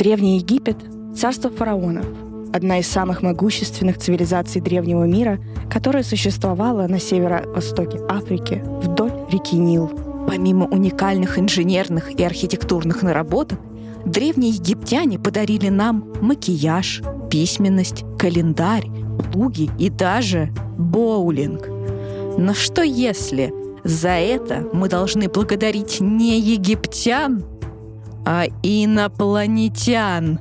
Древний Египет — царство фараонов, одна из самых могущественных цивилизаций древнего мира, которая существовала на северо-востоке Африки вдоль реки Нил. Помимо уникальных инженерных и архитектурных наработок, древние египтяне подарили нам макияж, письменность, календарь, плуги и даже боулинг. Но что если за это мы должны благодарить не египтян, а инопланетян?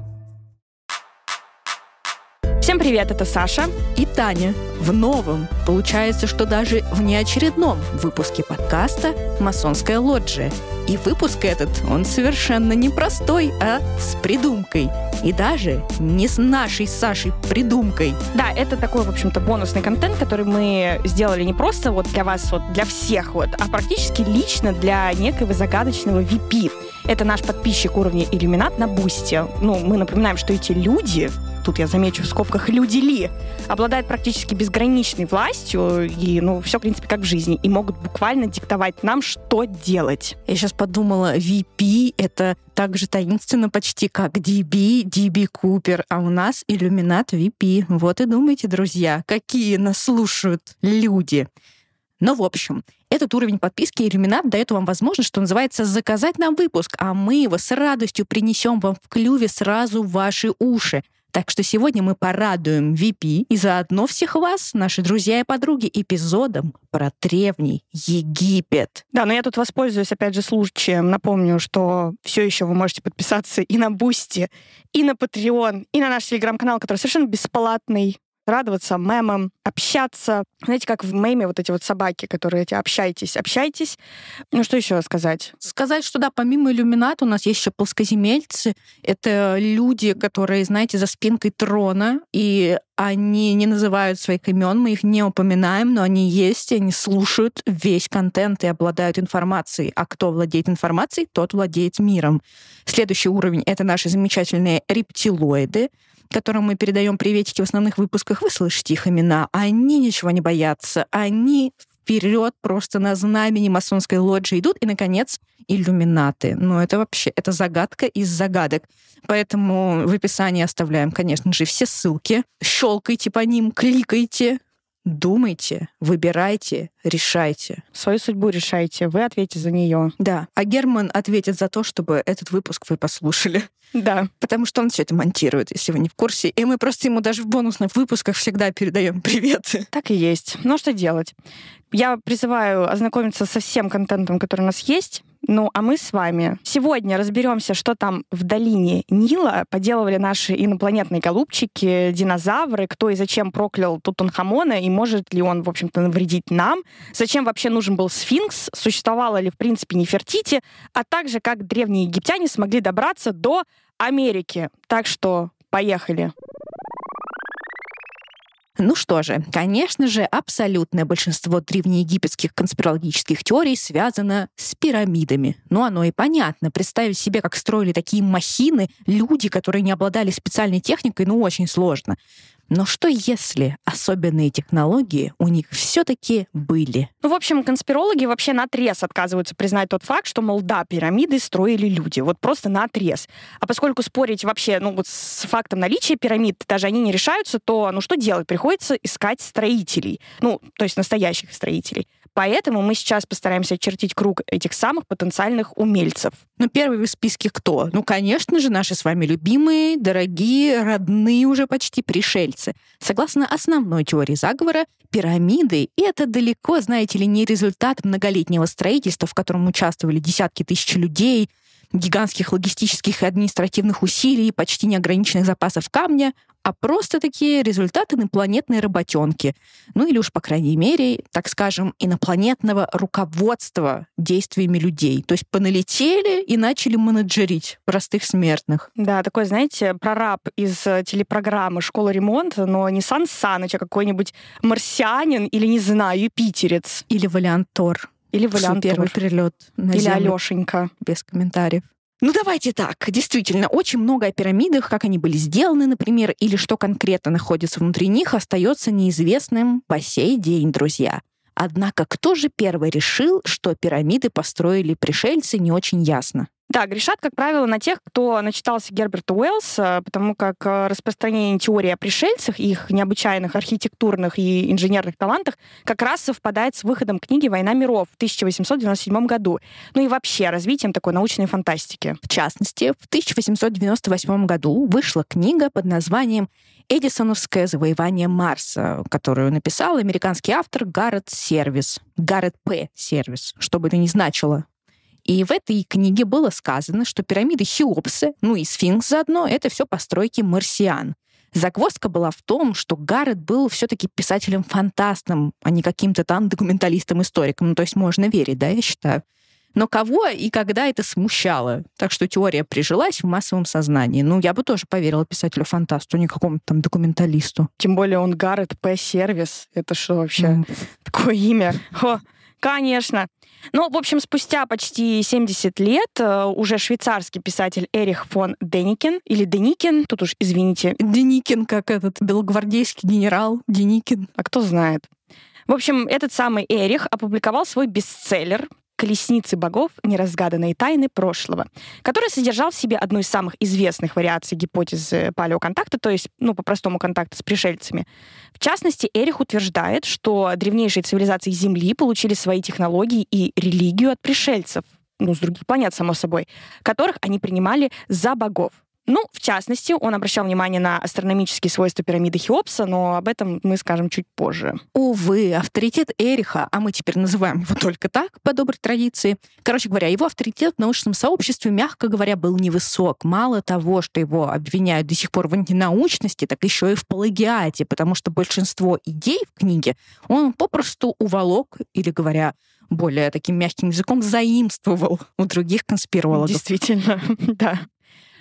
Всем привет, это Саша. И Таня. В новом, получается, что даже в неочередном выпуске подкаста «Масонская лоджия». И выпуск этот, он совершенно не простой, а с придумкой. И даже не с нашей Сашей придумкой. Да, это такой, в общем-то, бонусный контент, который мы сделали не просто вот для вас, вот для всех, вот, а практически лично для некого загадочного VP. Это наш подписчик уровня иллюминат на Бусте. Ну, мы напоминаем, что эти люди, тут я замечу в скобках люди ли, обладают практически безграничной властью, и, ну, все, в принципе, как в жизни, и могут буквально диктовать нам, что делать. Я сейчас подумала, VP — это так же таинственно почти, как DB, DB Купер, а у нас иллюминат VP. Вот и думайте, друзья, какие нас слушают люди. Но, в общем, этот уровень подписки иллюминат дает вам возможность, что называется, заказать нам выпуск, а мы его с радостью принесем вам в клюве сразу в ваши уши. Так что сегодня мы порадуем VP и заодно всех вас, наши друзья и подруги, эпизодом про древний Египет. Да, но я тут воспользуюсь, опять же, случаем. Напомню, что все еще вы можете подписаться и на Boosty, и на Patreon, и на наш телеграм-канал, который совершенно бесплатный радоваться мемам, общаться. Знаете, как в меме вот эти вот собаки, которые эти общайтесь, общайтесь. Ну, что еще сказать? Сказать, что да, помимо иллюминат у нас есть еще плоскоземельцы. Это люди, которые, знаете, за спинкой трона, и они не называют своих имен, мы их не упоминаем, но они есть, и они слушают весь контент и обладают информацией. А кто владеет информацией, тот владеет миром. Следующий уровень — это наши замечательные рептилоиды которым мы передаем приветики в основных выпусках, вы слышите их имена. Они ничего не боятся. Они вперед просто на знамени масонской лоджии идут. И, наконец, иллюминаты. Но это вообще, это загадка из загадок. Поэтому в описании оставляем, конечно же, все ссылки. Щелкайте по ним, кликайте, Думайте, выбирайте, решайте. Свою судьбу решайте, вы ответите за нее. Да. А Герман ответит за то, чтобы этот выпуск вы послушали. Да. Потому что он все это монтирует, если вы не в курсе. И мы просто ему даже в бонусных выпусках всегда передаем приветы. Так и есть. Ну что делать? Я призываю ознакомиться со всем контентом, который у нас есть. Ну, а мы с вами сегодня разберемся, что там в долине Нила поделывали наши инопланетные голубчики, динозавры, кто и зачем проклял Тутанхамона, и может ли он, в общем-то, навредить нам, зачем вообще нужен был сфинкс, существовало ли, в принципе, Нефертити, а также как древние египтяне смогли добраться до Америки. Так что поехали. Ну что же, конечно же, абсолютное большинство древнеегипетских конспирологических теорий связано с пирамидами. Ну, оно и понятно. Представить себе, как строили такие махины люди, которые не обладали специальной техникой, ну, очень сложно. Но что если особенные технологии у них все-таки были? Ну, в общем, конспирологи вообще на отрез отказываются признать тот факт, что, мол, да, пирамиды строили люди. Вот просто на отрез. А поскольку спорить вообще, ну, вот с фактом наличия пирамид даже они не решаются, то, ну, что делать? Приходится искать строителей. Ну, то есть настоящих строителей. Поэтому мы сейчас постараемся очертить круг этих самых потенциальных умельцев. Ну, первый в списке кто? Ну, конечно же, наши с вами любимые, дорогие, родные уже почти пришельцы. Согласно основной теории заговора, пирамиды — это далеко, знаете ли, не результат многолетнего строительства, в котором участвовали десятки тысяч людей, гигантских логистических и административных усилий, почти неограниченных запасов камня, а просто такие результаты инопланетной работенки. Ну или уж, по крайней мере, так скажем, инопланетного руководства действиями людей. То есть поналетели и начали менеджерить простых смертных. Да, такой, знаете, прораб из э, телепрограммы «Школа ремонта», но не Сан Саныч, а какой-нибудь марсианин или, не знаю, юпитерец. Или Валиантор. Или Валиантор. Первый прилет на Или Землю. Алешенька. Без комментариев. Ну давайте так, действительно, очень много о пирамидах, как они были сделаны, например, или что конкретно находится внутри них, остается неизвестным по сей день, друзья. Однако кто же первый решил, что пирамиды построили пришельцы, не очень ясно. Да, грешат, как правило, на тех, кто начитался Герберта Уэллса, потому как э, распространение теории о пришельцах, их необычайных архитектурных и инженерных талантах как раз совпадает с выходом книги «Война миров» в 1897 году. Ну и вообще развитием такой научной фантастики. В частности, в 1898 году вышла книга под названием «Эдисоновское завоевание Марса», которую написал американский автор Гаррет Сервис. Гаррет П. Сервис, что бы это ни значило. И в этой книге было сказано, что пирамиды Хеопса, ну и сфинкс заодно, это все постройки марсиан. Загвоздка была в том, что Гаррет был все-таки писателем-фантастом, а не каким-то там документалистом-историком. Ну, то есть можно верить, да, я считаю. Но кого и когда это смущало? Так что теория прижилась в массовом сознании. Ну, я бы тоже поверила писателю-фантасту, не какому-то там документалисту. Тем более он Гаррет П. Сервис. Это что вообще? Mm. Такое имя. О, конечно. Ну, в общем, спустя почти 70 лет э, уже швейцарский писатель Эрих фон Деникин, или Деникин, тут уж извините. Деникин, как этот белогвардейский генерал Деникин. А кто знает. В общем, этот самый Эрих опубликовал свой бестселлер «Колесницы богов. Неразгаданные тайны прошлого», который содержал в себе одну из самых известных вариаций гипотезы палеоконтакта, то есть, ну, по-простому, контакта с пришельцами. В частности, Эрих утверждает, что древнейшие цивилизации Земли получили свои технологии и религию от пришельцев, ну, с других планет, само собой, которых они принимали за богов. Ну, в частности, он обращал внимание на астрономические свойства пирамиды Хеопса, но об этом мы скажем чуть позже. Увы, авторитет Эриха, а мы теперь называем его только так, по доброй традиции. Короче говоря, его авторитет в научном сообществе, мягко говоря, был невысок. Мало того, что его обвиняют до сих пор в антинаучности, так еще и в плагиате, потому что большинство идей в книге он попросту уволок, или говоря более таким мягким языком, заимствовал у других конспирологов. Действительно, да.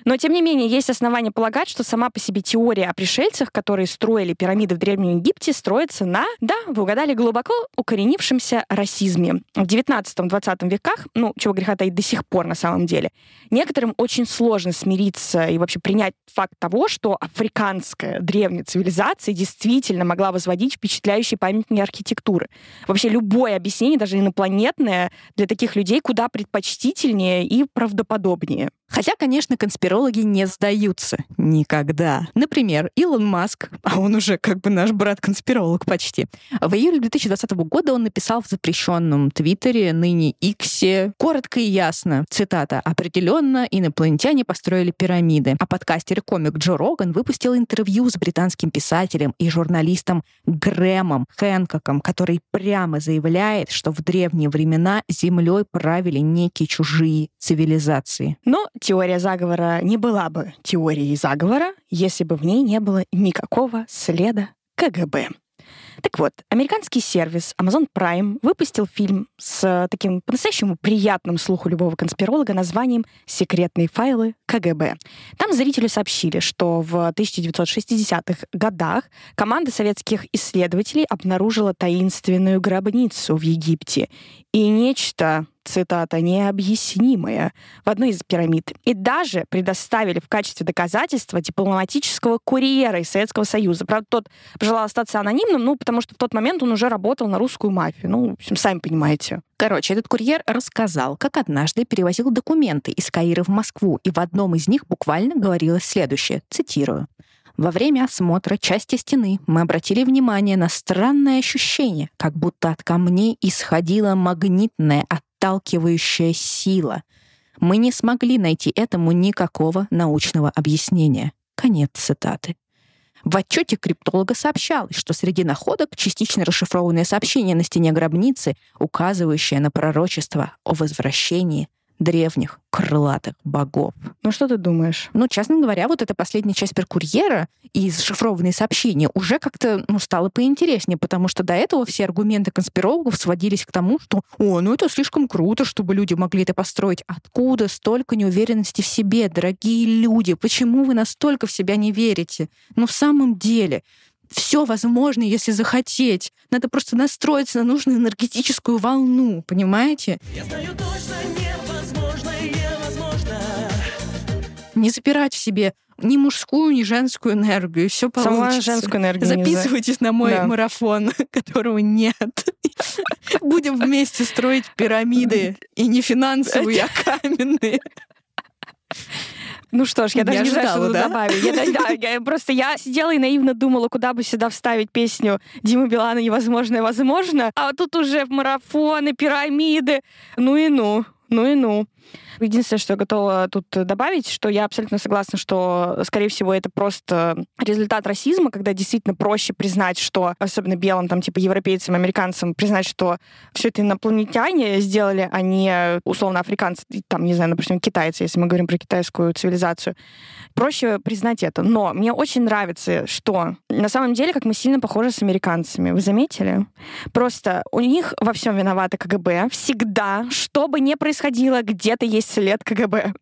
Но, тем не менее, есть основания полагать, что сама по себе теория о пришельцах, которые строили пирамиды в Древнем Египте, строится на, да, вы угадали, глубоко укоренившемся расизме. В 19-20 веках, ну, чего греха таить до сих пор на самом деле, некоторым очень сложно смириться и вообще принять факт того, что африканская древняя цивилизация действительно могла возводить впечатляющие памятники архитектуры. Вообще любое объяснение, даже инопланетное, для таких людей куда предпочтительнее и правдоподобнее. Хотя, конечно, конспирологи не сдаются. Никогда. Например, Илон Маск, а он уже как бы наш брат-конспиролог почти, в июле 2020 года он написал в запрещенном Твиттере, ныне Иксе, коротко и ясно, цитата, «Определенно инопланетяне построили пирамиды». А подкастер и комик Джо Роган выпустил интервью с британским писателем и журналистом Грэмом Хэнкоком, который прямо заявляет, что в древние времена землей правили некие чужие цивилизации. Но теория заговора не была бы теорией заговора, если бы в ней не было никакого следа КГБ. Так вот, американский сервис Amazon Prime выпустил фильм с таким по-настоящему приятным слуху любого конспиролога названием «Секретные файлы КГБ». Там зрителю сообщили, что в 1960-х годах команда советских исследователей обнаружила таинственную гробницу в Египте. И нечто цитата, необъяснимое в одной из пирамид. И даже предоставили в качестве доказательства дипломатического курьера из Советского Союза. Правда, тот пожелал остаться анонимным, ну, потому что в тот момент он уже работал на русскую мафию. Ну, в общем, сами понимаете. Короче, этот курьер рассказал, как однажды перевозил документы из Каира в Москву, и в одном из них буквально говорилось следующее, цитирую. Во время осмотра части стены мы обратили внимание на странное ощущение, как будто от камней исходила магнитная отталкивающая сила. Мы не смогли найти этому никакого научного объяснения. Конец цитаты. В отчете криптолога сообщалось, что среди находок частично расшифрованное сообщение на стене гробницы, указывающее на пророчество о возвращении древних крылатых богов. Ну что ты думаешь? Ну, честно говоря, вот эта последняя часть про курьера и зашифрованные сообщения уже как-то ну, стало поинтереснее, потому что до этого все аргументы конспирологов сводились к тому, что «О, ну это слишком круто, чтобы люди могли это построить». Откуда столько неуверенности в себе, дорогие люди? Почему вы настолько в себя не верите? Ну, в самом деле, все возможно, если захотеть. Надо просто настроиться на нужную энергетическую волну, понимаете? Я знаю точно невозможно, Не запирать в себе ни мужскую, ни женскую энергию. Все получится. Сама женскую энергию. Записывайтесь на мой да. марафон, которого нет. Будем вместе строить пирамиды. И не финансовые, а каменные. Ну что ж, я Не даже не знаю, ожидала, что да? добавить. Я, да, я просто я сидела и наивно думала, куда бы сюда вставить песню Димы Билана «Невозможное возможно», а тут уже марафоны, пирамиды. Ну и ну, ну и ну. Единственное, что я готова тут добавить, что я абсолютно согласна, что, скорее всего, это просто результат расизма, когда действительно проще признать, что, особенно белым, там, типа, европейцам, американцам, признать, что все это инопланетяне сделали, а не, условно, африканцы, там, не знаю, допустим, китайцы, если мы говорим про китайскую цивилизацию. Проще признать это. Но мне очень нравится, что на самом деле, как мы сильно похожи с американцами. Вы заметили? Просто у них во всем виноваты КГБ. Всегда, что бы ни происходило, где-то есть след КГБ.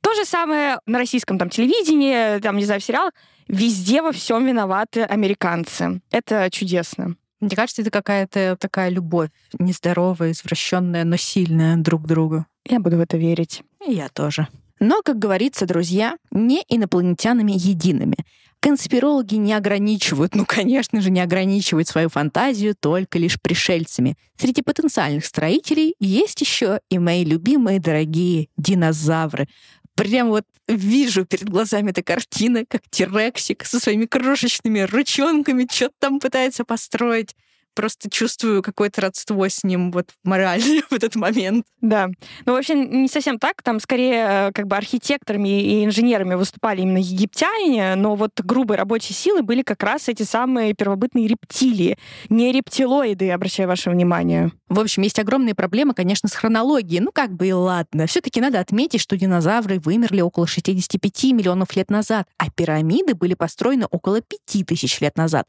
То же самое на российском там телевидении, там, не знаю, в сериалах. Везде во всем виноваты американцы. Это чудесно. Мне кажется, это какая-то такая любовь нездоровая, извращенная, но сильная друг к другу. Я буду в это верить. И я тоже. Но, как говорится, друзья, не инопланетянами едиными. Конспирологи не ограничивают, ну, конечно же, не ограничивают свою фантазию только лишь пришельцами. Среди потенциальных строителей есть еще и мои любимые дорогие динозавры. Прям вот вижу перед глазами эта картина, как Тирексик со своими крошечными ручонками что-то там пытается построить просто чувствую какое-то родство с ним вот морально в этот момент. Да. Ну, вообще, не совсем так. Там скорее э, как бы архитекторами и инженерами выступали именно египтяне, но вот грубой рабочей силы были как раз эти самые первобытные рептилии. Не рептилоиды, обращаю ваше внимание. В общем, есть огромные проблемы, конечно, с хронологией. Ну, как бы и ладно. все таки надо отметить, что динозавры вымерли около 65 миллионов лет назад, а пирамиды были построены около 5000 лет назад.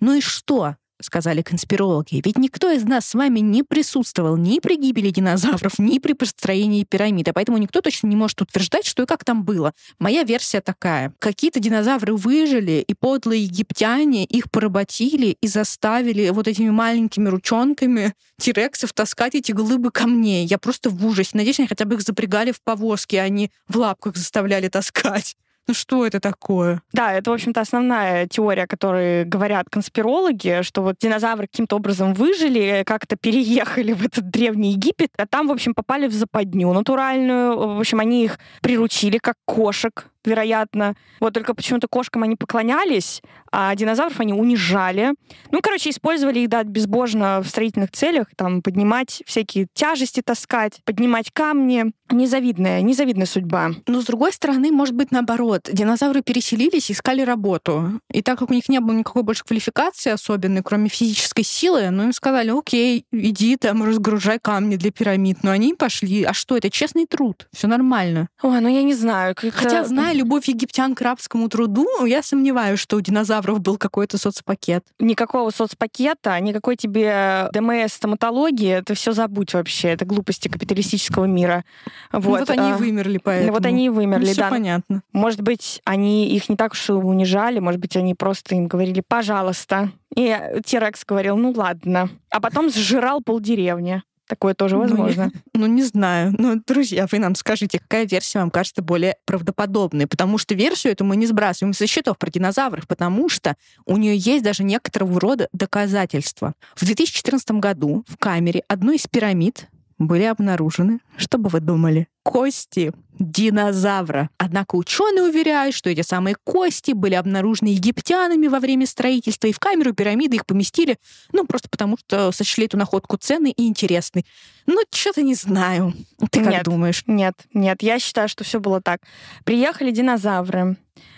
Ну и что? Сказали конспирологи. Ведь никто из нас с вами не присутствовал ни при гибели динозавров, ни при построении пирамид, а поэтому никто точно не может утверждать, что и как там было. Моя версия такая. Какие-то динозавры выжили, и подлые египтяне их поработили и заставили вот этими маленькими ручонками тирексов таскать эти глыбы камней. Я просто в ужасе. Надеюсь, они хотя бы их запрягали в повозки, а не в лапках заставляли таскать. Ну что это такое? Да, это, в общем-то, основная теория, о говорят конспирологи, что вот динозавры каким-то образом выжили, как-то переехали в этот древний Египет, а там, в общем, попали в западню натуральную. В общем, они их приручили как кошек, вероятно. Вот только почему-то кошкам они поклонялись, а динозавров они унижали. Ну, короче, использовали их, да, безбожно в строительных целях, там, поднимать всякие тяжести таскать, поднимать камни. Незавидная, незавидная судьба. Но, с другой стороны, может быть, наоборот. Динозавры переселились, искали работу. И так как у них не было никакой больше квалификации особенной, кроме физической силы, ну, им сказали, окей, иди там, разгружай камни для пирамид. Но они пошли. А что, это честный труд. Все нормально. Ой, ну я не знаю. Хотя, зная любовь египтян к рабскому труду, я сомневаюсь, что у динозавров был какой-то соцпакет. никакого соцпакета, никакой тебе ДМС, стоматологии, это все забудь вообще. Это глупости капиталистического мира. Ну, Вот, Вот, они и а, вымерли поэтому. Вот они и вымерли, Все да. понятно. Может быть, они их не так уж и унижали, может быть, они просто им говорили «пожалуйста». И Тирекс говорил «ну ладно». А потом сжирал полдеревни. Такое тоже Ну, возможно. Ну, не знаю. Ну, друзья, вы нам скажите, какая версия вам кажется более правдоподобной? Потому что версию эту мы не сбрасываем со счетов про динозавров, потому что у нее есть даже некоторого рода доказательства. В 2014 году в камере одной из пирамид были обнаружены, что бы вы думали, кости динозавра. Однако ученые уверяют, что эти самые кости были обнаружены египтянами во время строительства, и в камеру пирамиды их поместили, ну, просто потому что сочли эту находку ценной и интересной. Ну, что-то не знаю. Ты как Нет. думаешь? Нет, нет, я считаю, что все было так. Приехали динозавры.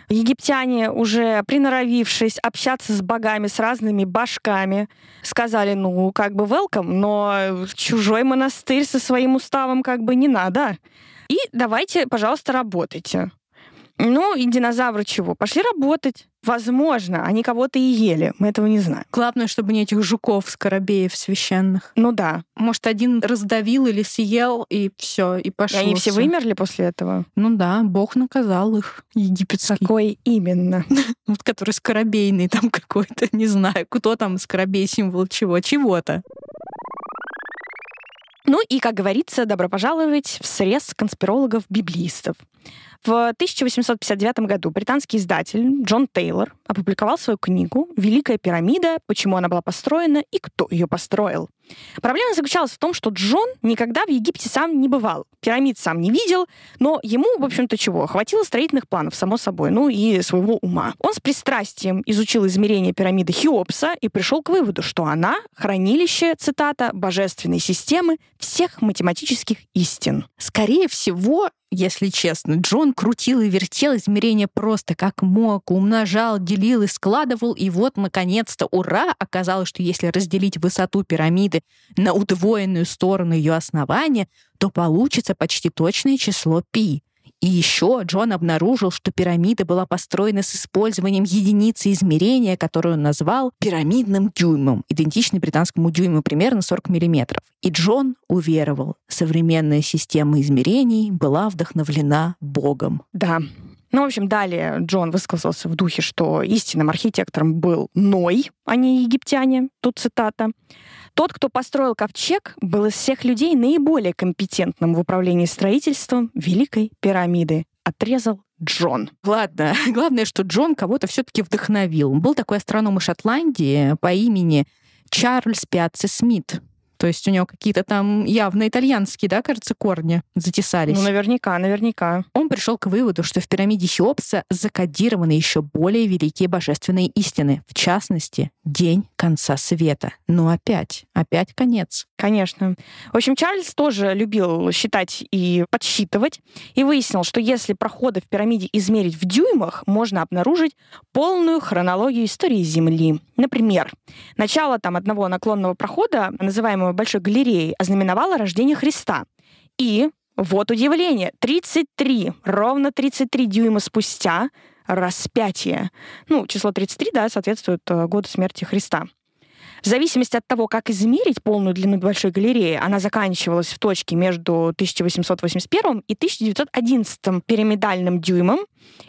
Египтяне, уже приноровившись общаться с богами, с разными башками, сказали, ну, как бы welcome, но чужой монастырь со своим уставом как бы не надо. И давайте, пожалуйста, работайте. Ну, и динозавры чего? Пошли работать. Возможно, они кого-то и ели. Мы этого не знаем. Главное, чтобы не этих жуков, скоробеев священных. Ну да. Может, один раздавил или съел, и все, и И пошло. они все всё. вымерли после этого. Ну да, Бог наказал их, египетский. Какой именно? Вот который скоробейный там какой-то, не знаю, кто там скоробей, символ чего, чего-то. Ну и, как говорится, добро пожаловать в срез конспирологов-библистов. В 1859 году британский издатель Джон Тейлор опубликовал свою книгу «Великая пирамида. Почему она была построена и кто ее построил». Проблема заключалась в том, что Джон никогда в Египте сам не бывал, пирамид сам не видел, но ему, в общем-то, чего? Хватило строительных планов, само собой, ну и своего ума. Он с пристрастием изучил измерения пирамиды Хеопса и пришел к выводу, что она — хранилище, цитата, божественной системы всех математических истин. Скорее всего, если честно. Джон крутил и вертел измерения просто как мог, умножал, делил и складывал, и вот, наконец-то, ура! Оказалось, что если разделить высоту пирамиды на удвоенную сторону ее основания, то получится почти точное число пи. И еще Джон обнаружил, что пирамида была построена с использованием единицы измерения, которую он назвал пирамидным дюймом, идентичный британскому дюйму примерно 40 мм. И Джон уверовал, современная система измерений была вдохновлена Богом. Да, ну, в общем, далее Джон высказался в духе, что истинным архитектором был Ной, а не египтяне. Тут цитата. Тот, кто построил ковчег, был из всех людей наиболее компетентным в управлении строительством Великой пирамиды. Отрезал Джон. Ладно, главное, что Джон кого-то все-таки вдохновил. Был такой астроном из Шотландии по имени Чарльз Пиацци Смит. То есть у него какие-то там явно итальянские, да, кажется, корни затесались. Ну, наверняка, наверняка. Он пришел к выводу, что в пирамиде Хеопса закодированы еще более великие божественные истины, в частности, день конца света. Но опять, опять конец. Конечно. В общем, Чарльз тоже любил считать и подсчитывать, и выяснил, что если проходы в пирамиде измерить в дюймах, можно обнаружить полную хронологию истории Земли. Например, начало там одного наклонного прохода, называемого Большой галереей, ознаменовало рождение Христа. И вот удивление, 33, ровно 33 дюйма спустя распятие. Ну, число 33, да, соответствует э, году смерти Христа. В зависимости от того, как измерить полную длину Большой галереи, она заканчивалась в точке между 1881 и 1911 пирамидальным дюймом.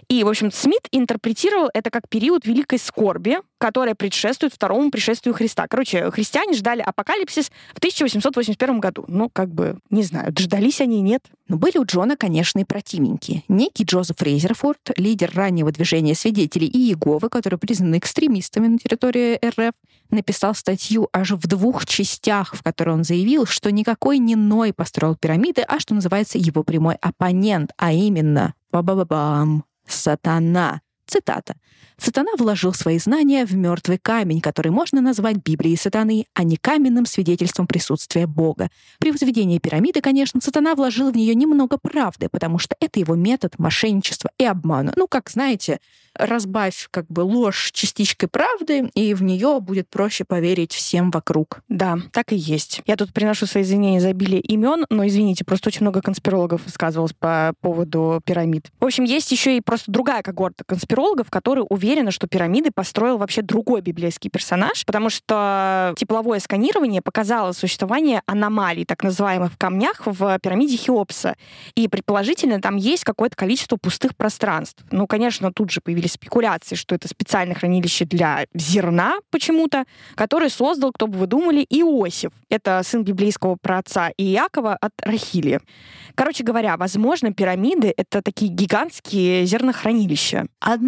И, в общем, Смит интерпретировал это как период великой скорби, которая предшествует второму пришествию Христа. Короче, христиане ждали апокалипсис в 1881 году. Ну, как бы, не знаю, дождались они, нет. Но были у Джона, конечно, и противники. Некий Джозеф Рейзерфорд, лидер раннего движения свидетелей и Иеговы, который признан экстремистами на территории РФ, написал статью аж в двух частях, в которой он заявил, что никакой не Ной построил пирамиды, а что называется его прямой оппонент, а именно ба-ба-ба-бам, сатана. Цитата. Сатана вложил свои знания в мертвый камень, который можно назвать Библией сатаны, а не каменным свидетельством присутствия Бога. При возведении пирамиды, конечно, сатана вложил в нее немного правды, потому что это его метод мошенничества и обмана. Ну, как знаете, разбавь как бы ложь частичкой правды, и в нее будет проще поверить всем вокруг. Да, так и есть. Я тут приношу свои извинения за обилие имен, но извините, просто очень много конспирологов высказывалось по поводу пирамид. В общем, есть еще и просто другая когорта конспирологов, которые уверены, что пирамиды построил вообще другой библейский персонаж, потому что тепловое сканирование показало существование аномалий, так называемых в камнях в пирамиде Хеопса. И предположительно там есть какое-то количество пустых пространств. Ну, конечно, тут же появились спекуляции, что это специальное хранилище для зерна почему-то, которое создал, кто бы вы думали, Иосиф. Это сын библейского праотца Иакова от Рахили. Короче говоря, возможно, пирамиды — это такие гигантские зернохранилища. Однако,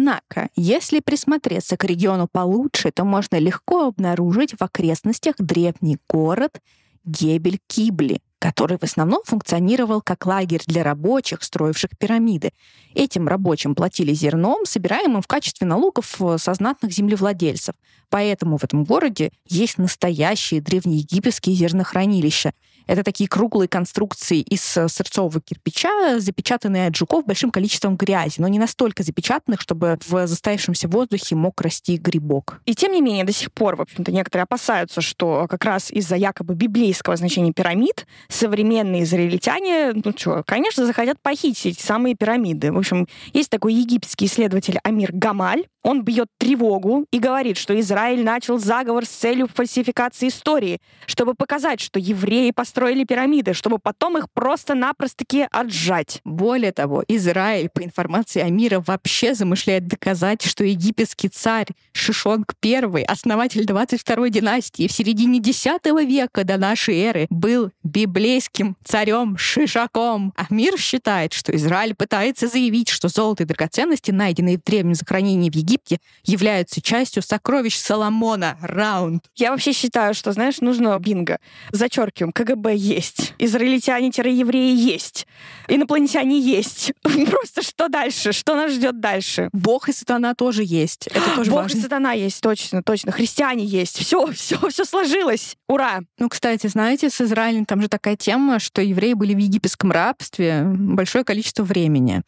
если присмотреться к региону получше, то можно легко обнаружить в окрестностях древний город Гебель-Кибли, который в основном функционировал как лагерь для рабочих, строивших пирамиды. Этим рабочим платили зерном, собираемым в качестве налогов э, со знатных землевладельцев. Поэтому в этом городе есть настоящие древнеегипетские зернохранилища. Это такие круглые конструкции из э, сырцового кирпича, запечатанные от жуков большим количеством грязи, но не настолько запечатанных, чтобы в застоявшемся воздухе мог расти грибок. И тем не менее, до сих пор, в общем-то, некоторые опасаются, что как раз из-за якобы библейского значения пирамид современные израильтяне, ну что, конечно, захотят похитить самые пирамиды. В общем, есть такой египетский исследователь Амир Гамаль, он бьет тревогу и говорит, что Израиль начал заговор с целью фальсификации истории, чтобы показать, что евреи, по построили пирамиды, чтобы потом их просто-напросто-таки отжать. Более того, Израиль, по информации Амира, вообще замышляет доказать, что египетский царь Шишонг I, основатель 22-й династии в середине X века до нашей эры, был библейским царем Шишаком. Амир считает, что Израиль пытается заявить, что золото и драгоценности, найденные в древнем захоронении в Египте, являются частью сокровищ Соломона. Раунд. Я вообще считаю, что, знаешь, нужно бинго. Зачеркиваем, КГБ есть, израильтяне-евреи есть, инопланетяне есть. Просто что дальше? Что нас ждет дальше? Бог и сатана тоже есть. Это тоже Бог важно. и сатана есть, точно, точно. Христиане есть. Все, все, все сложилось. Ура! Ну, кстати, знаете, с Израилем там же такая тема, что евреи были в египетском рабстве большое количество времени.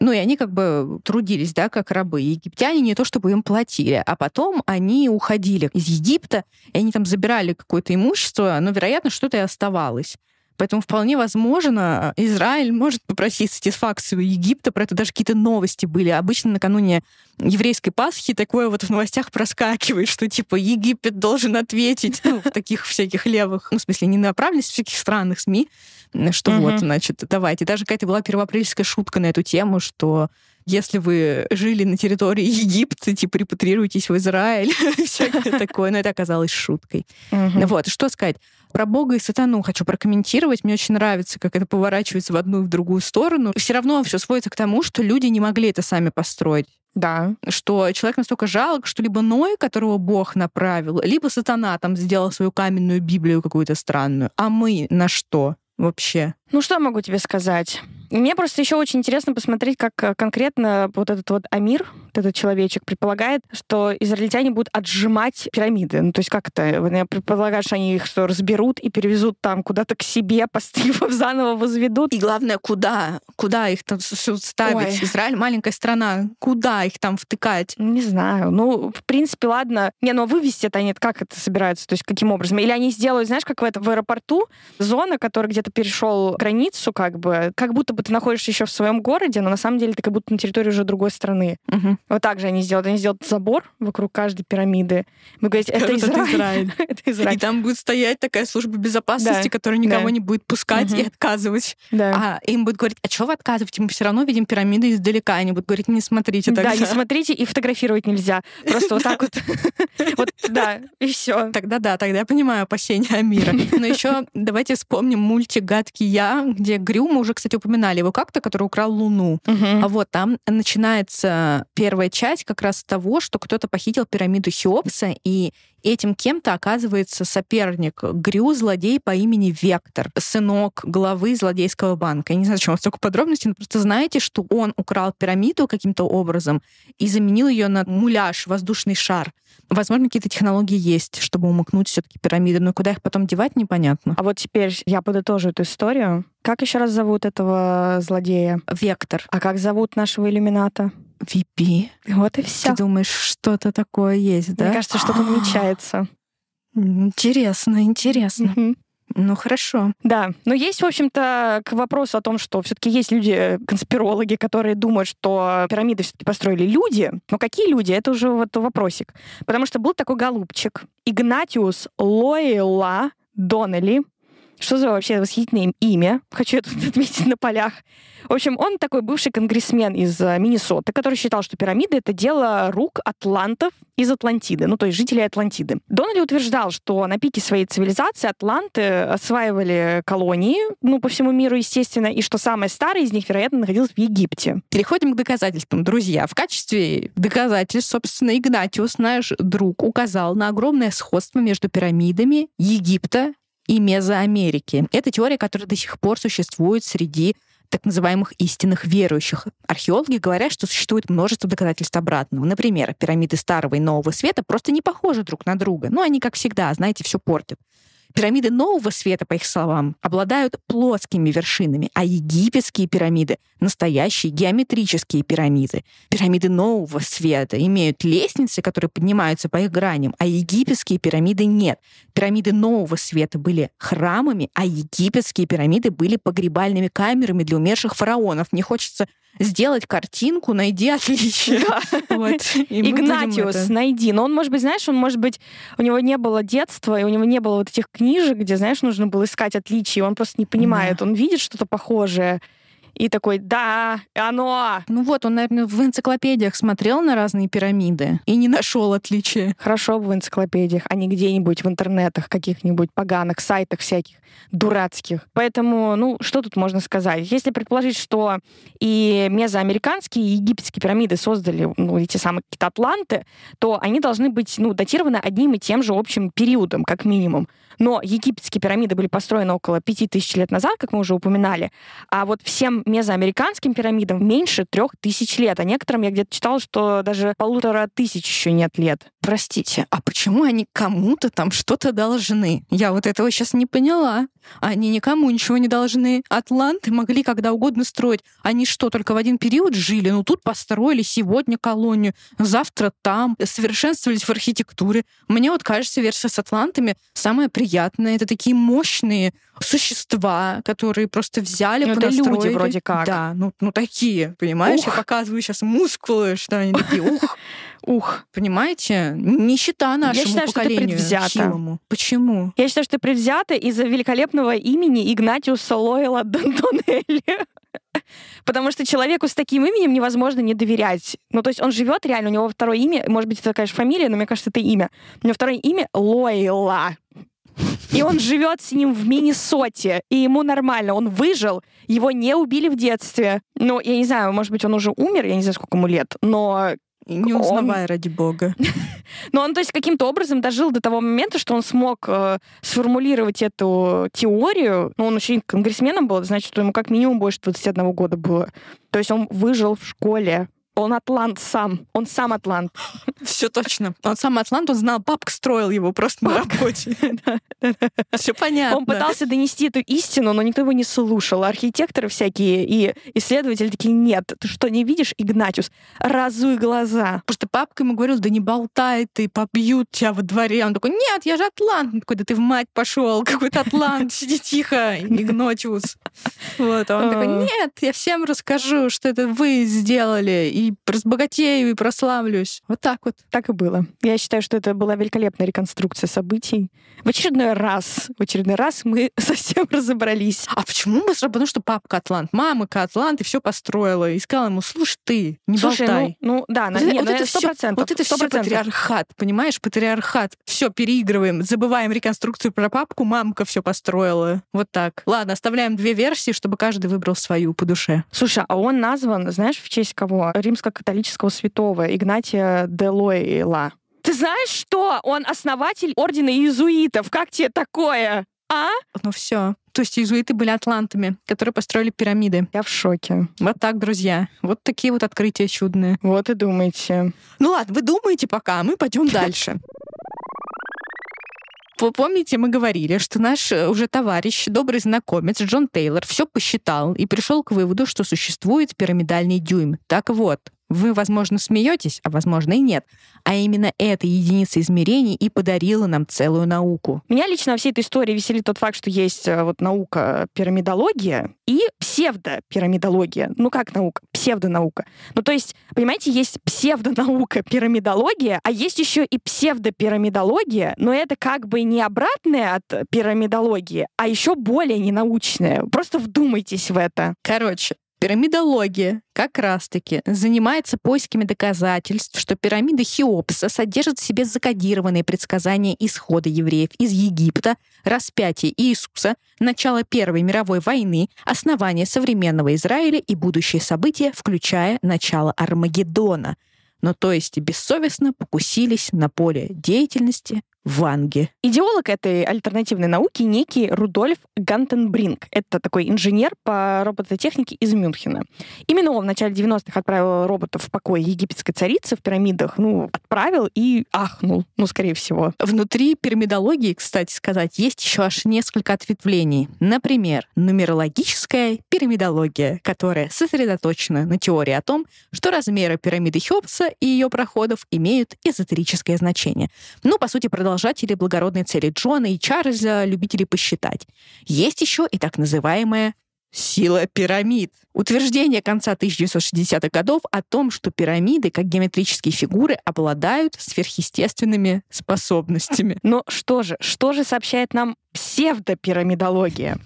Ну, и они как бы трудились, да, как рабы. Египтяне не то чтобы им платили, а потом они уходили из Египта, и они там забирали какое-то имущество, но, вероятно, что-то и оставалось. Поэтому вполне возможно, Израиль может попросить сатисфакцию Египта, про это даже какие-то новости были. Обычно накануне еврейской Пасхи такое вот в новостях проскакивает, что типа Египет должен ответить ну, в таких всяких левых, ну, в смысле, не направленность, в всяких странных СМИ, что Мгм. вот, значит, давайте. Даже какая-то была первоапрельская шутка на эту тему, что если вы жили на территории Египта, типа репатрируйтесь в Израиль, всякое такое. Но это оказалось шуткой. Вот, что сказать. Про Бога и сатану хочу прокомментировать. Мне очень нравится, как это поворачивается в одну и в другую сторону. Все равно все сводится к тому, что люди не могли это сами построить. Да. Что человек настолько жалок, что либо Ной, которого Бог направил, либо сатана там сделал свою каменную Библию какую-то странную. А мы на что вообще? Ну, что могу тебе сказать? Мне просто еще очень интересно посмотреть, как э, конкретно вот этот вот Амир, вот этот человечек, предполагает, что израильтяне будут отжимать пирамиды. Ну, то есть как это? Я предполагаю, что они их что, разберут и перевезут там куда-то к себе, построив, заново возведут. И главное, куда? Куда их там ставить? Ой. Израиль маленькая страна. Куда их там втыкать? Не знаю. Ну, в принципе, ладно. Не, ну вывести это они как это собираются? То есть каким образом? Или они сделают, знаешь, как в, этом, в аэропорту, зона, которая где-то перешел границу, как бы, как будто бы ты находишься еще в своем городе, но на самом деле ты как будто на территории уже другой страны. Мгм. Вот так же они сделают. Они сделают забор вокруг каждой пирамиды. Вы говорите, это это Израиль. Израиль. Это И Израиль. там будет стоять такая служба безопасности, Да, которая никого да. не будет пускать и Мгм. отказывать. Да. А им будут говорить, а что вы отказываете? Мы все равно видим пирамиды издалека. Они будут говорить, не смотрите Да, тогда. не смотрите, и фотографировать нельзя. Просто вот так вот. Вот, да, и все. Тогда да, тогда я понимаю опасения Амира. Но еще давайте вспомним мультик «Гадкий я», где Грю, мы уже, кстати, упоминали его как-то, который украл Луну. А вот там начинается первая часть как раз с того, что кто-то похитил пирамиду Хеопса, и этим кем-то оказывается соперник Грю, злодей по имени Вектор, сынок главы злодейского банка. Я не знаю, зачем вам столько подробностей, но просто знаете, что он украл пирамиду каким-то образом и заменил ее на муляж, воздушный шар. Возможно, какие-то технологии есть, чтобы умыкнуть все-таки пирамиды, но куда их потом девать, непонятно. А вот теперь я подытожу эту историю. Как еще раз зовут этого злодея? Вектор. А как зовут нашего иллюмината? VP. Вот и все. Ты думаешь, что-то такое есть, да? Мне кажется, что-то намечается. Интересно, интересно. Ну хорошо. Да, но есть, в общем-то, к вопросу о том, что все-таки есть люди, э, конспирологи, которые думают, что пирамиды все-таки построили люди. Но какие люди? Это уже вот вопросик. Потому что был такой голубчик Игнатиус Лойла Доннелли. Что за вообще восхитительное имя? Хочу это отметить на полях. В общем, он такой бывший конгрессмен из э, Миннесоты, который считал, что пирамиды — это дело рук атлантов из Атлантиды, ну, то есть жителей Атлантиды. Доннелли утверждал, что на пике своей цивилизации атланты осваивали колонии, ну, по всему миру, естественно, и что самая старая из них, вероятно, находилась в Египте. Переходим к доказательствам, друзья. В качестве доказательств, собственно, Игнатиус, наш друг, указал на огромное сходство между пирамидами Египта и Мезоамерики. Это теория, которая до сих пор существует среди так называемых истинных верующих. Археологи говорят, что существует множество доказательств обратного. Например, пирамиды Старого и Нового Света просто не похожи друг на друга. Ну, они, как всегда, знаете, все портят. Пирамиды Нового Света, по их словам, обладают плоскими вершинами, а египетские пирамиды — настоящие геометрические пирамиды. Пирамиды Нового Света имеют лестницы, которые поднимаются по их граням, а египетские пирамиды нет. Пирамиды Нового Света были храмами, а египетские пирамиды были погребальными камерами для умерших фараонов. Мне хочется сделать картинку, найди отличие. Вот. И Игнатиус, это- найди. Но он, может быть, знаешь, он, может быть, у него не было детства, и у него не было вот этих книжек, где, знаешь, нужно было искать отличия. Он просто не понимает. Он видит что-то похожее и такой, да, оно. Ну вот, он, наверное, в энциклопедиях смотрел на разные пирамиды и не нашел отличия. Хорошо бы в энциклопедиях, а не где-нибудь в интернетах, каких-нибудь поганых сайтах всяких, дурацких. Поэтому, ну, что тут можно сказать? Если предположить, что и мезоамериканские, и египетские пирамиды создали, ну, эти самые какие-то атланты, то они должны быть, ну, датированы одним и тем же общим периодом, как минимум. Но египетские пирамиды были построены около 5000 лет назад, как мы уже упоминали, а вот всем мезоамериканским пирамидам меньше трех тысяч лет, а некоторым я где-то читала, что даже полутора тысяч еще нет лет. Простите, а почему они кому-то там что-то должны? Я вот этого сейчас не поняла. Они никому ничего не должны. Атланты могли когда угодно строить. Они что, только в один период жили? Ну тут построили сегодня колонию, завтра там, совершенствовались в архитектуре. Мне вот кажется, версия с атлантами самая приятная. Это такие мощные существа, которые просто взяли, Ну, это люди вроде как. Да, ну, ну такие, понимаешь? Я Ух. показываю сейчас мускулы, что они такие, ух, Ух. Понимаете? Нищета нашему считаю, что это поколению предвзято. Почему? Я считаю, что это предвзято из-за великолепного имени Игнатиуса Лойла Д'Антонелли. Потому что человеку с таким именем невозможно не доверять. Ну, то есть он живет реально, у него второе имя, может быть, это, конечно, фамилия, но мне кажется, это имя. У него второе имя Лойла. И он живет с ним в Миннесоте, и ему нормально, он выжил, его не убили в детстве. Ну, я не знаю, может быть, он уже умер, я не знаю, сколько ему лет, но И Не Он- узнавай, ради бога. но он, то есть, каким-то образом дожил до того момента, что он смог э, сформулировать эту теорию. Ну, он еще и конгрессменом был, значит, что ему как минимум больше 21 года было. То есть он выжил в школе. Он атлант сам. Он сам атлант. Все точно. Он сам Атлант, он знал, папка строил его просто на работе. Все понятно. Он пытался донести эту истину, но никто его не слушал. Архитекторы всякие и исследователи такие, нет, ты что, не видишь, Игнатиус? Разуй глаза. Просто папка ему говорил, да не болтай ты, побьют тебя во дворе. Он такой, нет, я же Атлант. Он такой, да ты в мать пошел, какой-то Атлант, сиди тихо, Игнатиус. Вот, а он такой, нет, я всем расскажу, что это вы сделали, и разбогатею, и прославлюсь. Вот так вот. Так и было. Я считаю, что это была великолепная реконструкция событий. В очередной раз, в очередной раз мы совсем разобрались. А почему мы сразу? Потому что папка Атлант, мамка Атлант, и все построила. И сказала ему, слушай, ты, не Слушай, болтай. ну, ну да, Вот на- это- не, вот это сто всё- процентов. Вот это все патриархат, понимаешь? Патриархат. Все переигрываем, забываем реконструкцию про папку, мамка все построила. Вот так. Ладно, оставляем две версии, чтобы каждый выбрал свою по душе. Слушай, а он назван, знаешь, в честь кого? Римско-католического святого Игнатия де Лойла. Ты знаешь что? Он основатель ордена иезуитов. Как тебе такое? А? Ну все. То есть иезуиты были атлантами, которые построили пирамиды. Я в шоке. Вот так, друзья. Вот такие вот открытия чудные. Вот и думаете. Ну ладно, вы думаете пока, а мы пойдем дальше. Вы помните, мы говорили, что наш э, уже товарищ, добрый знакомец Джон Тейлор все посчитал и пришел к выводу, что существует пирамидальный дюйм. Так вот, вы, возможно, смеетесь, а возможно и нет. А именно эта единица измерений и подарила нам целую науку. Меня лично во всей этой истории веселит тот факт, что есть э, вот наука пирамидология и псевдопирамидология. Ну как наука? Псевдонаука. Ну то есть, понимаете, есть псевдонаука пирамидология, а есть еще и псевдопирамидология, но это как бы не обратное от пирамидологии, а еще более ненаучное. Просто вдумайтесь в это. Короче, пирамидология как раз-таки занимается поисками доказательств, что пирамида Хеопса содержит в себе закодированные предсказания исхода евреев из Египта, распятия Иисуса, начала Первой мировой войны, основания современного Израиля и будущие события, включая начало Армагеддона. Ну, то есть бессовестно покусились на поле деятельности Ванги. Идеолог этой альтернативной науки некий Рудольф Гантенбринг. Это такой инженер по робототехнике из Мюнхена. Именно он в начале 90-х отправил роботов в покой египетской царицы в пирамидах. Ну, отправил и ахнул, ну, скорее всего. Внутри пирамидологии, кстати сказать, есть еще аж несколько ответвлений. Например, нумерологическая пирамидология, которая сосредоточена на теории о том, что размеры пирамиды Хеопса и ее проходов имеют эзотерическое значение. Ну, по сути, продолжатели благородной цели Джона и Чарльза, любители посчитать. Есть еще и так называемая Сила пирамид. Утверждение конца 1960-х годов о том, что пирамиды, как геометрические фигуры, обладают сверхъестественными способностями. Но что же, что же сообщает нам псевдопирамидология?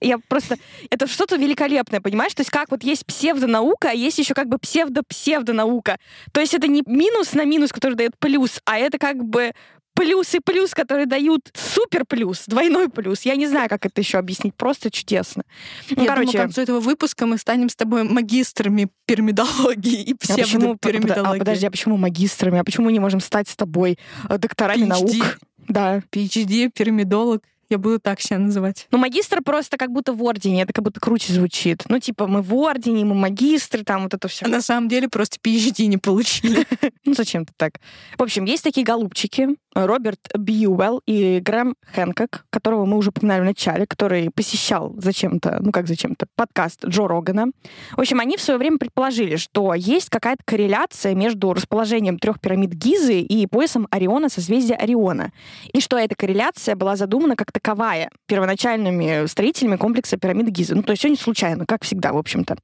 Я просто... Это что-то великолепное, понимаешь? То есть как вот есть псевдонаука, а есть еще как бы псевдо-псевдонаука. То есть это не минус на минус, который дает плюс, а это как бы плюс и плюс, которые дают супер плюс, двойной плюс. Я не знаю, как это еще объяснить. Просто чудесно. Ну, Я короче, думаю, к концу этого выпуска мы станем с тобой магистрами пирамидологии и псевдопирамидологии. А, а подожди, а почему магистрами? А почему мы не можем стать с тобой докторами PhD. наук? Да. PhD, пирамидолог. Я буду так себя называть. Ну, магистр просто как будто в ордене, это как будто круче звучит. Ну, типа, мы в ордене, мы магистры, там вот это все. А на самом деле просто PhD не получили. Ну, зачем-то так. В общем, есть такие голубчики, Роберт Бьюэлл и Грэм Хэнкок, которого мы уже упоминали в начале, который посещал зачем-то, ну как зачем-то, подкаст Джо Рогана. В общем, они в свое время предположили, что есть какая-то корреляция между расположением трех пирамид Гизы и поясом Ориона созвездия Ориона. И что эта корреляция была задумана как таковая первоначальными строителями комплекса пирамид Гизы. Ну, то есть все не случайно, как всегда, в общем-то.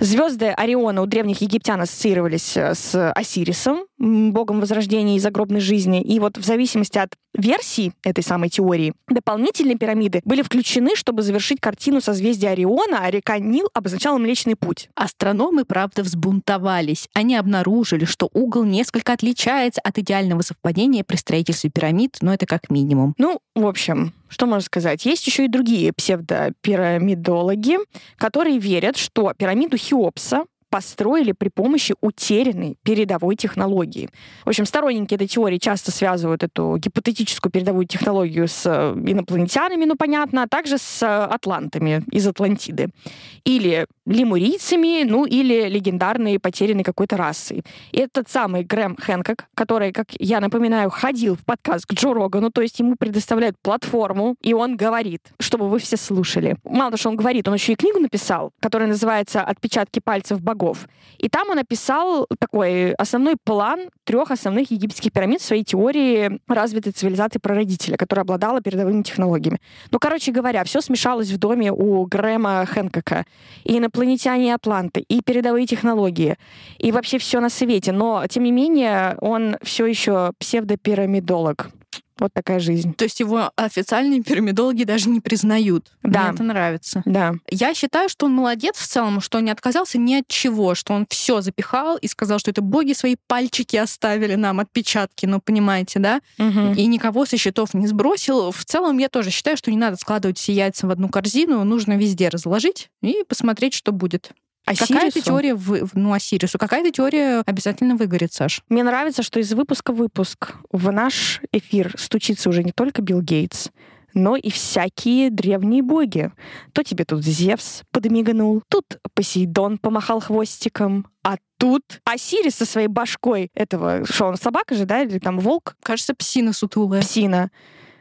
Звезды Ориона у древних египтян ассоциировались э, с Осирисом, богом возрождения и загробной жизни. И вот в зависимости от версий этой самой теории, дополнительные пирамиды были включены, чтобы завершить картину созвездия Ориона, а река Нил обозначала Млечный Путь. Астрономы, правда, взбунтовались. Они обнаружили, что угол несколько отличается от идеального совпадения при строительстве пирамид, но это как минимум. Ну, в общем, что можно сказать? Есть еще и другие псевдопирамидологи, которые верят, что пирамиду Хеопса построили при помощи утерянной передовой технологии. В общем, сторонники этой теории часто связывают эту гипотетическую передовую технологию с э, инопланетянами, ну понятно, а также с атлантами из Атлантиды. Или лемурийцами, ну или легендарной потерянной какой-то расой. И этот самый Грэм Хэнкок, который, как я напоминаю, ходил в подкаст к Джо Рогану, то есть ему предоставляют платформу, и он говорит, чтобы вы все слушали. Мало того, что он говорит, он еще и книгу написал, которая называется «Отпечатки пальцев богов». И там он написал такой основной план трех основных египетских пирамид в своей теории развитой цивилизации прародителя, которая обладала передовыми технологиями. Ну, короче говоря, все смешалось в доме у Грэма Хэнкока. И инопланетяне и атланты, и передовые технологии, и вообще все на свете. Но, тем не менее, он все еще псевдопирамидолог. Вот такая жизнь. То есть его официальные пирамидологи даже не признают. Да. Мне это нравится. Да. Я считаю, что он молодец в целом, что он не отказался ни от чего, что он все запихал и сказал, что это боги свои пальчики оставили нам, отпечатки, ну, понимаете, да? Угу. И никого со счетов не сбросил. В целом, я тоже считаю, что не надо складывать все яйца в одну корзину, нужно везде разложить и посмотреть, что будет. Какая-то теория, в, ну, Осирису, какая-то теория обязательно выгорит, Саш. Мне нравится, что из выпуска в выпуск в наш эфир стучится уже не только Билл Гейтс, но и всякие древние боги. То тебе тут Зевс подмигнул, тут Посейдон помахал хвостиком, а тут Осирис со своей башкой этого, что он собака же, да, или там волк? Кажется, псина сутулая. Псина.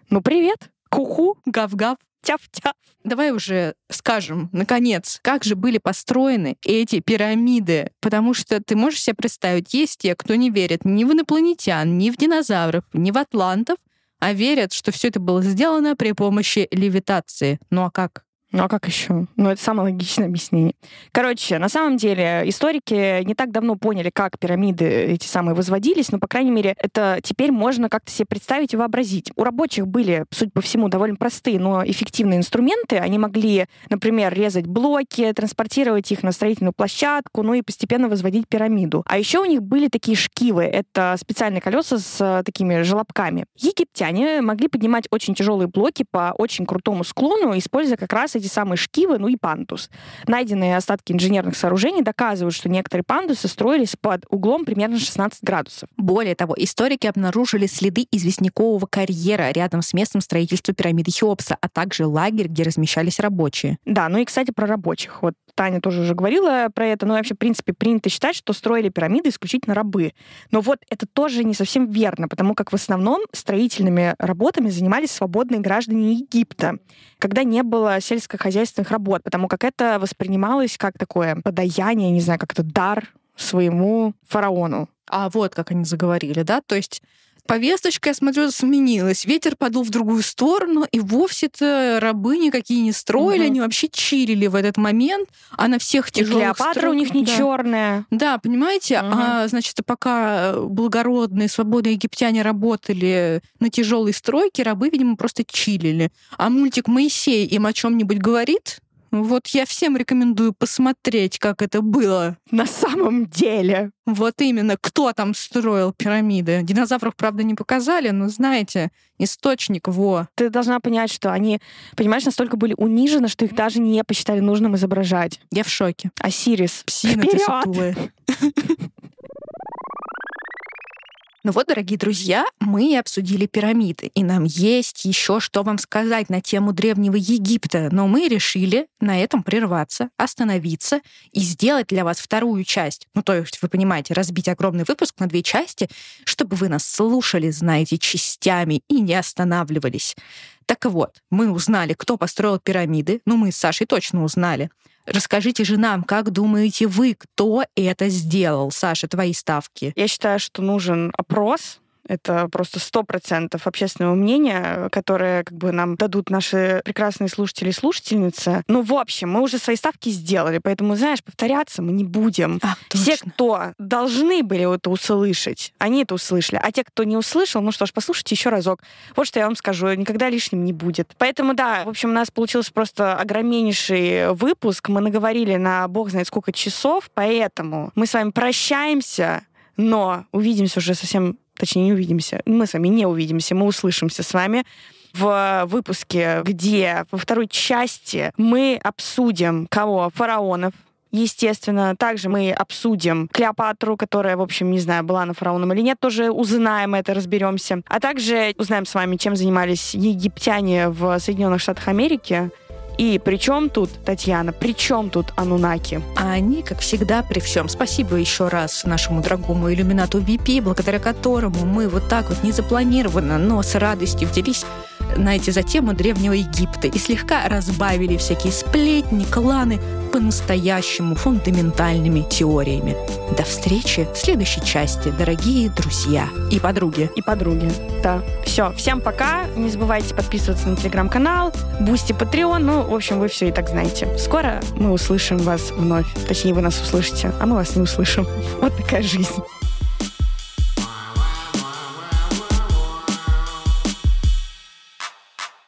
Ну, привет. Куху. Гав-гав тяв-тяв. Давай уже скажем, наконец, как же были построены эти пирамиды. Потому что ты можешь себе представить, есть те, кто не верит ни в инопланетян, ни в динозавров, ни в атлантов, а верят, что все это было сделано при помощи левитации. Ну а как? Ну а как еще? Ну, это самое логичное объяснение. Короче, на самом деле, историки не так давно поняли, как пирамиды эти самые возводились, но, по крайней мере, это теперь можно как-то себе представить и вообразить. У рабочих были, судя по всему, довольно простые, но эффективные инструменты. Они могли, например, резать блоки, транспортировать их на строительную площадку, ну и постепенно возводить пирамиду. А еще у них были такие шкивы. Это специальные колеса с такими желобками. Египтяне могли поднимать очень тяжелые блоки по очень крутому склону, используя как раз эти самые шкивы, ну и пандус. Найденные остатки инженерных сооружений доказывают, что некоторые пандусы строились под углом примерно 16 градусов. Более того, историки обнаружили следы известнякового карьера рядом с местом строительства пирамиды Хеопса, а также лагерь, где размещались рабочие. Да, ну и, кстати, про рабочих. Вот Таня тоже уже говорила про это, но вообще, в принципе, принято считать, что строили пирамиды исключительно рабы. Но вот это тоже не совсем верно, потому как в основном строительными работами занимались свободные граждане Египта, когда не было сельскохозяйственных работ, потому как это воспринималось как такое подаяние, не знаю, как это дар своему фараону. А вот как они заговорили, да? То есть Повесточка, я смотрю, сменилась. Ветер подул в другую сторону, и вовсе-то рабы никакие не строили, угу. они вообще чилили в этот момент, а на всех тяжелых... Клеопатра стро... у них не да. черная. Да, понимаете? Угу. А, значит, пока благородные, свободные египтяне работали на тяжелой стройке, рабы, видимо, просто чилили. А мультик «Моисей» им о чем нибудь говорит? Вот я всем рекомендую посмотреть, как это было. На самом деле. Вот именно, кто там строил пирамиды. Динозавров, правда, не показали, но знаете, источник, во. Ты должна понять, что они, понимаешь, настолько были унижены, что их даже не посчитали нужным изображать. Я в шоке. Осирис. Псина ты сутулая. Ну вот, дорогие друзья, мы обсудили пирамиды, и нам есть еще что вам сказать на тему Древнего Египта, но мы решили на этом прерваться, остановиться и сделать для вас вторую часть. Ну, то есть, вы понимаете, разбить огромный выпуск на две части, чтобы вы нас слушали, знаете, частями и не останавливались. Так вот, мы узнали, кто построил пирамиды. Ну, мы с Сашей точно узнали. Расскажите же нам, как думаете вы, кто это сделал? Саша, твои ставки. Я считаю, что нужен опрос это просто сто процентов общественного мнения, которое как бы нам дадут наши прекрасные слушатели и слушательницы. Ну, в общем, мы уже свои ставки сделали, поэтому, знаешь, повторяться мы не будем. А, Все, кто должны были это услышать, они это услышали. А те, кто не услышал, ну что ж, послушайте еще разок. Вот что я вам скажу, никогда лишним не будет. Поэтому, да, в общем, у нас получился просто огромнейший выпуск. Мы наговорили на бог знает сколько часов, поэтому мы с вами прощаемся, но увидимся уже совсем точнее, не увидимся. Мы с вами не увидимся, мы услышимся с вами в выпуске, где во второй части мы обсудим кого? Фараонов, Естественно, также мы обсудим Клеопатру, которая, в общем, не знаю, была на фараоном или нет, тоже узнаем это, разберемся. А также узнаем с вами, чем занимались египтяне в Соединенных Штатах Америки, и при чем тут, Татьяна, при чем тут Анунаки? А они, как всегда, при всем. Спасибо еще раз нашему дорогому иллюминату VP, благодаря которому мы вот так вот незапланированно, но с радостью взялись знаете, за тему Древнего Египта и слегка разбавили всякие сплетни, кланы по-настоящему фундаментальными теориями. До встречи в следующей части, дорогие друзья и подруги. И подруги, да. Все, всем пока. Не забывайте подписываться на телеграм-канал, Boosty, Patreon. Ну, в общем, вы все и так знаете. Скоро мы услышим вас вновь. Точнее, вы нас услышите, а мы вас не услышим. Вот такая жизнь.